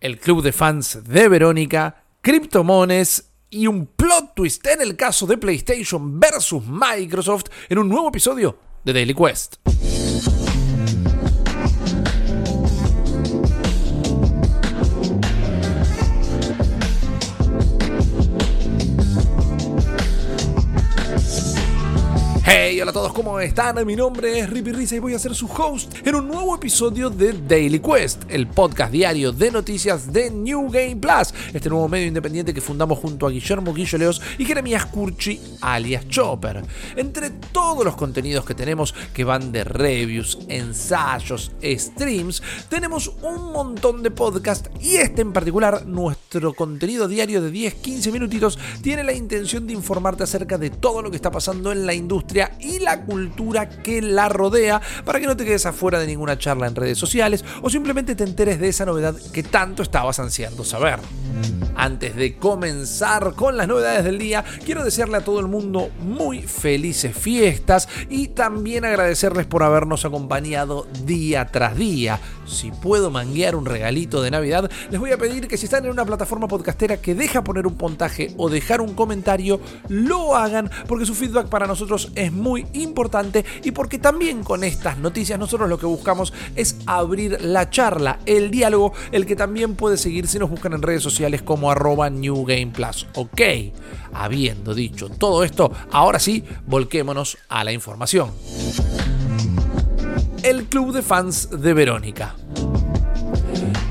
el club de fans de Verónica, criptomones y un plot twist en el caso de PlayStation versus Microsoft en un nuevo episodio de Daily Quest. Hola a todos, ¿cómo están? Mi nombre es Rippy Risa y voy a ser su host en un nuevo episodio de Daily Quest, el podcast diario de noticias de New Game Plus, este nuevo medio independiente que fundamos junto a Guillermo Guilloleos y Jeremías Curchi, alias Chopper. Entre todos los contenidos que tenemos, que van de reviews, ensayos, streams, tenemos un montón de podcasts y este en particular, nuestro contenido diario de 10-15 minutitos, tiene la intención de informarte acerca de todo lo que está pasando en la industria y la cultura que la rodea para que no te quedes afuera de ninguna charla en redes sociales o simplemente te enteres de esa novedad que tanto estabas ansiando saber. Antes de comenzar con las novedades del día, quiero desearle a todo el mundo muy felices fiestas y también agradecerles por habernos acompañado día tras día. Si puedo manguear un regalito de Navidad, les voy a pedir que si están en una plataforma podcastera que deja poner un puntaje o dejar un comentario, lo hagan porque su feedback para nosotros es muy importante y porque también con estas noticias nosotros lo que buscamos es abrir la charla, el diálogo, el que también puede seguir si nos buscan en redes sociales como arroba New Game Plus. Ok, habiendo dicho todo esto, ahora sí, volquémonos a la información. El club de fans de Verónica.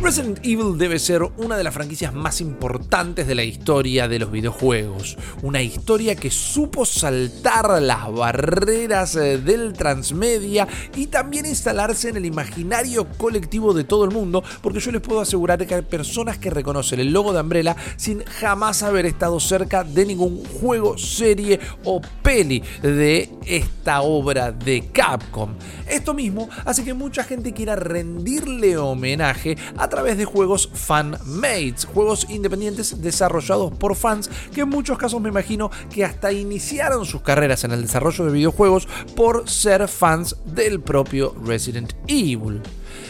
Resident Evil debe ser una de las franquicias más importantes de la historia de los videojuegos. Una historia que supo saltar las barreras eh, del transmedia y también instalarse en el imaginario colectivo de todo el mundo, porque yo les puedo asegurar que hay personas que reconocen el logo de Umbrella sin jamás haber estado cerca de ningún juego, serie o peli de esta obra de Capcom. Esto mismo hace que mucha gente quiera rendirle homenaje a a través de juegos fan-made, juegos independientes desarrollados por fans que en muchos casos me imagino que hasta iniciaron sus carreras en el desarrollo de videojuegos por ser fans del propio Resident Evil.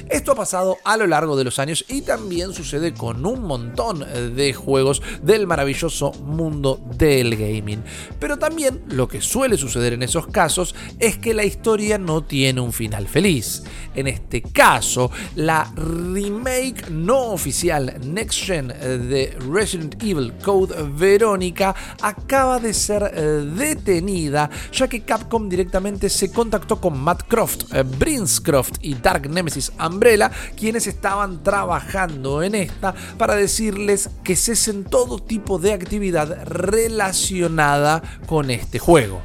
Esto ha pasado a lo largo de los años y también sucede con un montón de juegos del maravilloso mundo del gaming. Pero también lo que suele suceder en esos casos es que la historia no tiene un final feliz. En este caso, la remake no oficial Next Gen de Resident Evil Code Verónica acaba de ser eh, detenida ya que Capcom directamente se contactó con Matt Croft, eh, Brinscroft y Dark Nemesis Quienes estaban trabajando en esta para decirles que cesen todo tipo de actividad relacionada con este juego.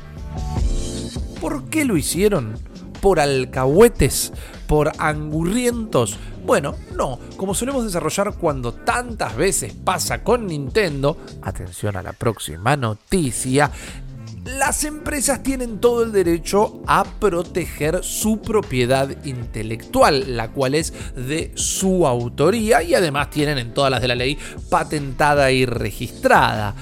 ¿Por qué lo hicieron? ¿Por alcahuetes? ¿Por angurrientos? Bueno, no, como solemos desarrollar cuando tantas veces pasa con Nintendo, atención a la próxima noticia, las empresas tienen todo el derecho a proteger su propiedad intelectual, la cual es de su autoría y además tienen en todas las de la ley patentada y registrada.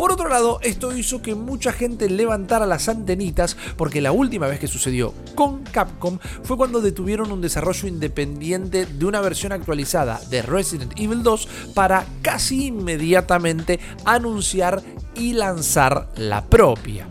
Por otro lado, esto hizo que mucha gente levantara las antenitas porque la última vez que sucedió con Capcom fue cuando detuvieron un desarrollo independiente de una versión actualizada de Resident Evil 2 para casi inmediatamente anunciar y lanzar la propia.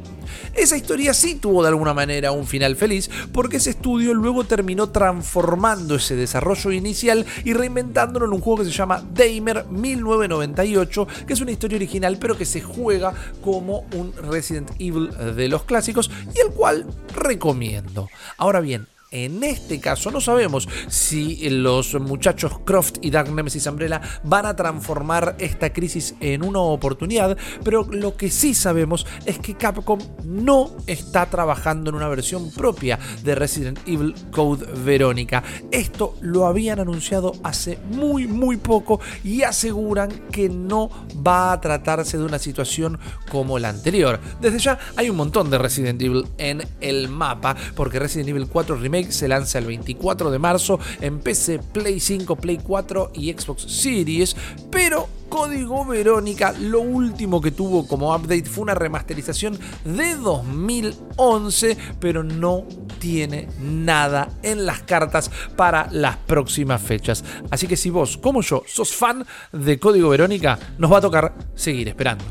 Esa historia sí tuvo de alguna manera un final feliz porque ese estudio luego terminó transformando ese desarrollo inicial y reinventándolo en un juego que se llama Damer 1998, que es una historia original pero que se juega como un Resident Evil de los clásicos y el cual recomiendo. Ahora bien, en este caso no sabemos si los muchachos Croft y Dark Nemesis Umbrella van a transformar esta crisis en una oportunidad, pero lo que sí sabemos es que Capcom no está trabajando en una versión propia de Resident Evil Code Verónica. Esto lo habían anunciado hace muy muy poco y aseguran que no va a tratarse de una situación como la anterior. Desde ya hay un montón de Resident Evil en el mapa, porque Resident Evil 4 Remake se lanza el 24 de marzo en PC, Play 5, Play 4 y Xbox Series, pero Código Verónica lo último que tuvo como update fue una remasterización de 2011, pero no tiene nada en las cartas para las próximas fechas. Así que si vos, como yo, sos fan de Código Verónica, nos va a tocar seguir esperando.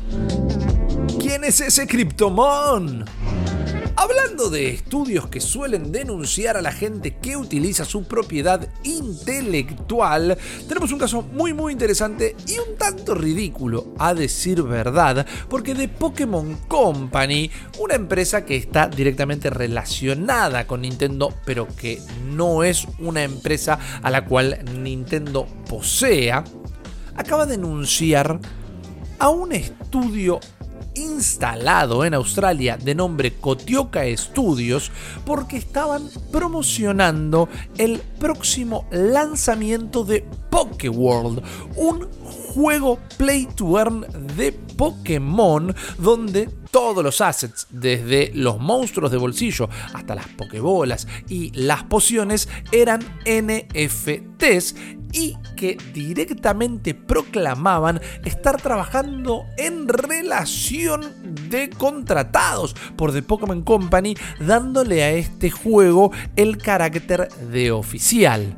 ¿Quién es ese Cryptomon? Hablando de estudios que suelen denunciar a la gente que utiliza su propiedad intelectual, tenemos un caso muy muy interesante y un tanto ridículo, a decir verdad, porque de Pokémon Company, una empresa que está directamente relacionada con Nintendo, pero que no es una empresa a la cual Nintendo posea, acaba de denunciar a un estudio instalado en Australia de nombre Cotioca Studios porque estaban promocionando el próximo lanzamiento de Pokéworld, un juego play to earn de Pokémon donde todos los assets, desde los monstruos de bolsillo hasta las pokebolas y las pociones, eran NFTs y que directamente proclamaban estar trabajando en relación de contratados por The Pokémon Company, dándole a este juego el carácter de oficial.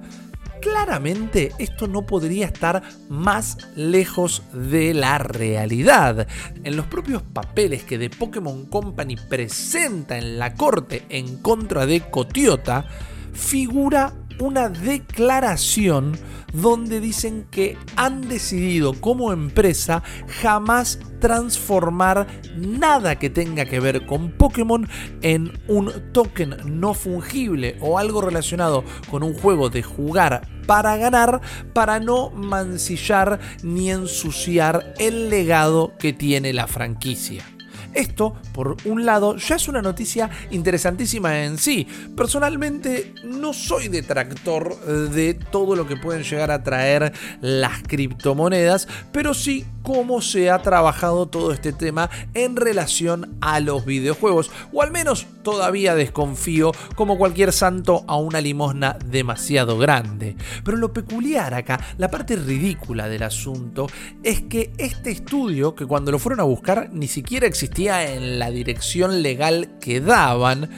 Claramente esto no podría estar más lejos de la realidad. En los propios papeles que The Pokémon Company presenta en la corte en contra de Cotiota, figura una declaración donde dicen que han decidido como empresa jamás transformar nada que tenga que ver con Pokémon en un token no fungible o algo relacionado con un juego de jugar para ganar, para no mancillar ni ensuciar el legado que tiene la franquicia. Esto, por un lado, ya es una noticia interesantísima en sí. Personalmente no soy detractor eh, de todo lo que pueden llegar a traer las criptomonedas, pero sí cómo se ha trabajado todo este tema en relación a los videojuegos, o al menos todavía desconfío como cualquier santo a una limosna demasiado grande. Pero lo peculiar acá, la parte ridícula del asunto, es que este estudio, que cuando lo fueron a buscar ni siquiera existía en la dirección legal que daban,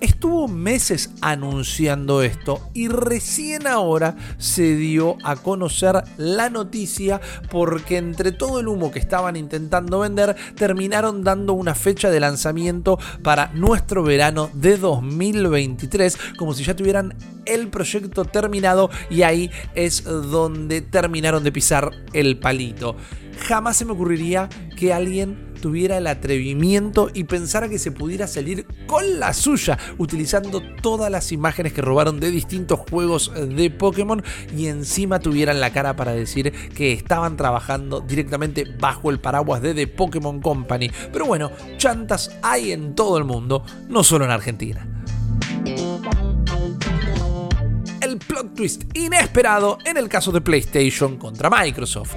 estuvo meses anunciando esto y recién ahora se dio a conocer la noticia porque entre todo el humo que estaban intentando vender terminaron dando una fecha de lanzamiento para nuestro verano de 2023 como si ya tuvieran el proyecto terminado y ahí es donde terminaron de pisar el palito. Jamás se me ocurriría que alguien tuviera el atrevimiento y pensara que se pudiera salir con la suya utilizando todas las imágenes que robaron de distintos juegos de Pokémon y encima tuvieran la cara para decir que estaban trabajando directamente bajo el paraguas de The Pokémon Company. Pero bueno, chantas hay en todo el mundo, no solo en Argentina. El plot twist inesperado en el caso de PlayStation contra Microsoft.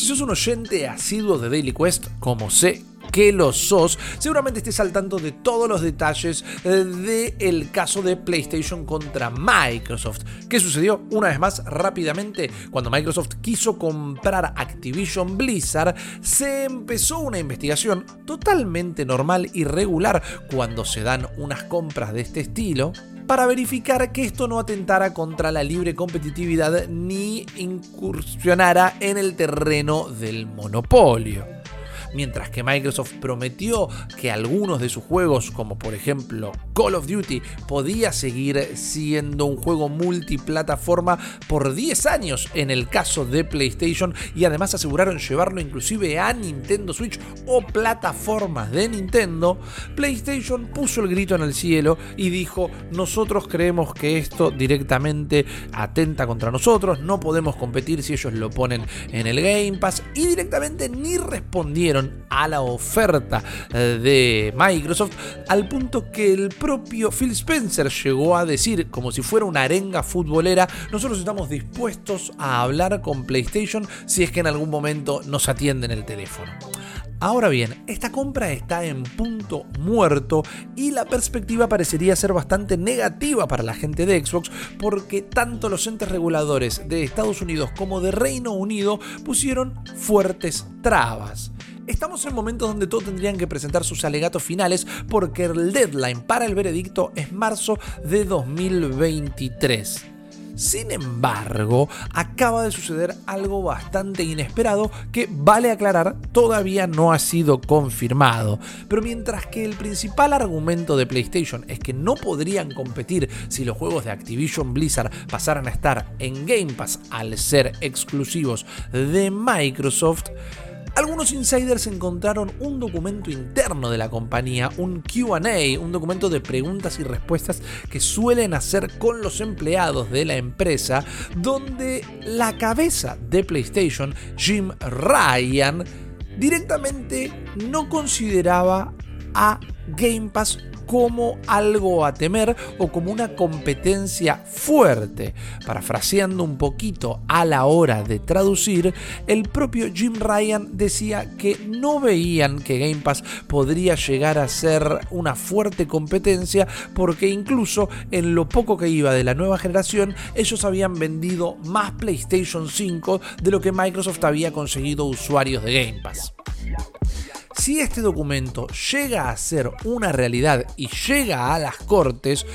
Si sos un oyente asiduo de Daily Quest, como sé que lo sos, seguramente estés al tanto de todos los detalles del caso de PlayStation contra Microsoft. ¿Qué sucedió? Una vez más, rápidamente, cuando Microsoft quiso comprar Activision Blizzard, se empezó una investigación totalmente normal y regular cuando se dan unas compras de este estilo para verificar que esto no atentara contra la libre competitividad ni incursionara en el terreno del monopolio mientras que Microsoft prometió que algunos de sus juegos, como por ejemplo Call of Duty, podía seguir siendo un juego multiplataforma por 10 años en el caso de PlayStation y además aseguraron llevarlo inclusive a Nintendo Switch o plataformas de Nintendo, PlayStation puso el grito en el cielo y dijo, nosotros creemos que esto directamente atenta contra nosotros, no podemos competir si ellos lo ponen en el Game Pass y directamente ni respondieron a la oferta eh, de Microsoft al punto que el propio Phil Spencer llegó a decir, como si fuera una arenga futbolera, nosotros estamos dispuestos a hablar con PlayStation si es que en algún momento nos atienden el teléfono. Ahora bien, esta compra está en punto muerto y la perspectiva parecería ser bastante negativa para la gente de Xbox porque tanto los entes reguladores de Estados Unidos como de Reino Unido pusieron fuertes trabas. Estamos en momentos donde todos tendrían que presentar sus alegatos finales porque el deadline para el veredicto es marzo de 2023. Sin embargo, acaba de suceder algo bastante inesperado que, vale aclarar, todavía no ha sido confirmado. Pero mientras que el principal argumento de PlayStation es que no podrían competir si los juegos de Activision Blizzard pasaran a estar en Game Pass al ser exclusivos de Microsoft, algunos insiders encontraron un documento interno de la compañía, un QA, un documento de preguntas y respuestas que suelen hacer con los empleados de la empresa, donde la cabeza de PlayStation, Jim Ryan, directamente no consideraba a Game Pass como algo a temer o como una competencia fuerte. Parafraseando un poquito a la hora de traducir, el propio Jim Ryan decía que no veían que Game Pass podría llegar a ser una fuerte competencia porque incluso en lo poco que iba de la nueva generación ellos habían vendido más PlayStation 5 de lo que Microsoft había conseguido usuarios de Game Pass. Si este documento llega a ser una realidad y llega a las cortes,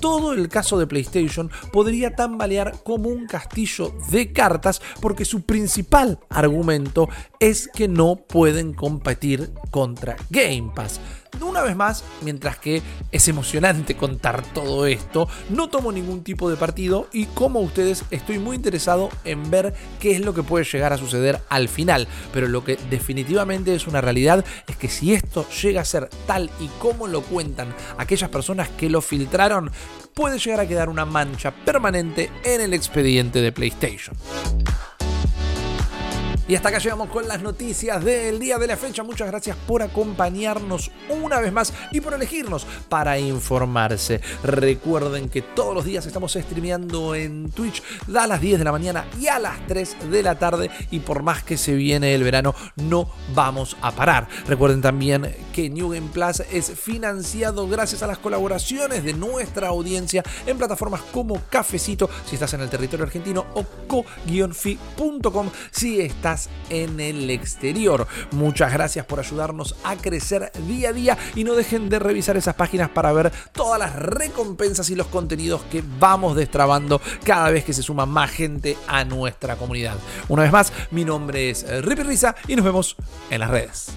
todo el caso de PlayStation podría tambalear como un castillo de cartas porque su principal argumento es que no pueden competir contra Game Pass. Una vez más, mientras que es emocionante contar todo esto, no tomo ningún tipo de partido y como ustedes estoy muy interesado en ver qué es lo que puede llegar a suceder al final. Pero lo que definitivamente es una realidad es que si esto llega a ser tal y como lo cuentan aquellas personas que lo filtraron, puede llegar a quedar una mancha permanente en el expediente de PlayStation. Y hasta acá llegamos con las noticias del día de la fecha. Muchas gracias por acompañarnos una vez más y por elegirnos para informarse. Recuerden que todos los días estamos streameando en Twitch a las 10 de la mañana y a las 3 de la tarde. Y por más que se viene el verano, no vamos a parar. Recuerden también que New Game Plus es financiado gracias a las colaboraciones de nuestra audiencia en plataformas como Cafecito si estás en el territorio argentino o co-fi.com si estás en el exterior. Muchas gracias por ayudarnos a crecer día a día y no dejen de revisar esas páginas para ver todas las recompensas y los contenidos que vamos destrabando cada vez que se suma más gente a nuestra comunidad. Una vez más, mi nombre es Rippy Risa y nos vemos en las redes.